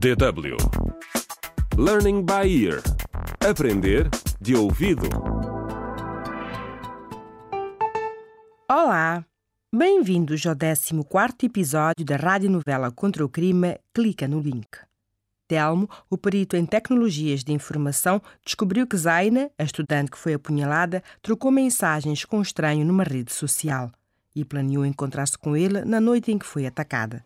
DW Learning by Ear Aprender de ouvido. Olá! Bem-vindos ao 14 episódio da radionovela Contra o Crime Clica no link. Telmo, o perito em tecnologias de informação, descobriu que Zaina, a estudante que foi apunhalada, trocou mensagens com um estranho numa rede social e planeou encontrar-se com ele na noite em que foi atacada.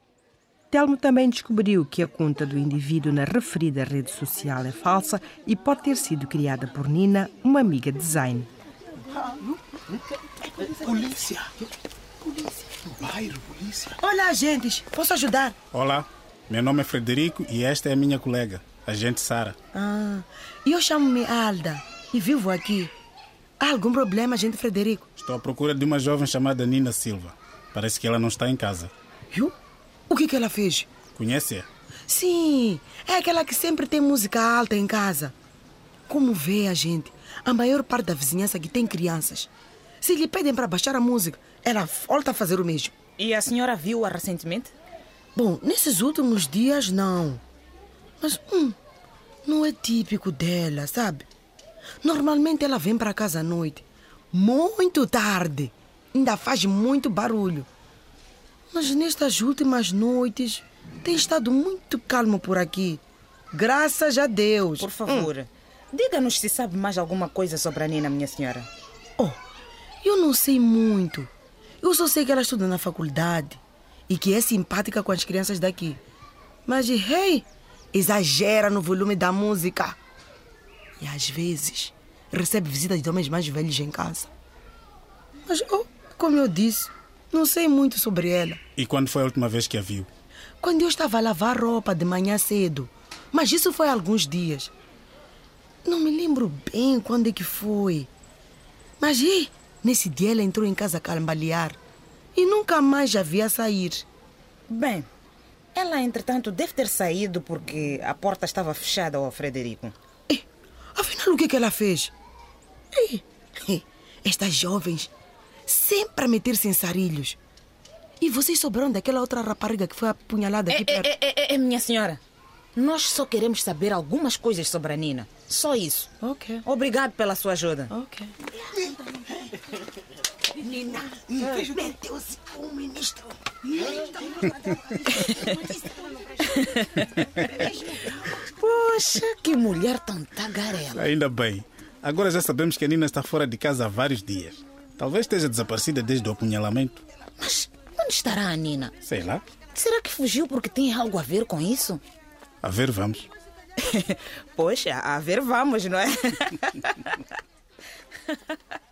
Telmo também descobriu que a conta do indivíduo na referida rede social é falsa e pode ter sido criada por Nina, uma amiga de Zayn. Polícia! Polícia! No bairro, polícia! Olá, agentes. Posso ajudar? Olá, meu nome é Frederico e esta é a minha colega, a gente Sara. Ah, eu chamo-me Alda e vivo aqui. Há algum problema, agente Frederico? Estou à procura de uma jovem chamada Nina Silva. Parece que ela não está em casa. Eu? O que, que ela fez? Conhece-a? Sim, é aquela que sempre tem música alta em casa. Como vê a gente, a maior parte da vizinhança aqui tem crianças. Se lhe pedem para baixar a música, ela volta a fazer o mesmo. E a senhora viu-a recentemente? Bom, nesses últimos dias não. Mas hum, não é típico dela, sabe? Normalmente ela vem para casa à noite, muito tarde. Ainda faz muito barulho. Mas nestas últimas noites tem estado muito calmo por aqui. Graças a Deus. Por favor, diga-nos se sabe mais alguma coisa sobre a Nina, minha senhora. Oh, eu não sei muito. Eu só sei que ela estuda na faculdade e que é simpática com as crianças daqui. Mas, hey, exagera no volume da música. E às vezes recebe visitas de homens mais velhos em casa. Mas, oh, como eu disse, não sei muito sobre ela. E quando foi a última vez que a viu? Quando eu estava a lavar roupa de manhã cedo. Mas isso foi há alguns dias. Não me lembro bem quando é que foi. Mas e, nesse dia ela entrou em casa a cambalear e nunca mais já via sair. Bem, ela entretanto deve ter saído porque a porta estava fechada ao Frederico. E, afinal, o que, que ela fez? E, estas jovens sempre a meter-se em sarilhos. E vocês sobraram daquela outra rapariga que foi apunhalada aqui É, perto? é, é, é, minha senhora, nós só queremos saber algumas coisas sobre a Nina. Só isso. Ok. Obrigado pela sua ajuda. Ok. Nina, meteu-se com o ministro. Poxa, que mulher tão tagarela. Ainda bem. Agora já sabemos que a Nina está fora de casa há vários dias. Talvez esteja desaparecida desde o apunhalamento. Mas onde estará a Nina? Sei lá. Será que fugiu porque tem algo a ver com isso? A ver, vamos. Poxa, a ver vamos, não é?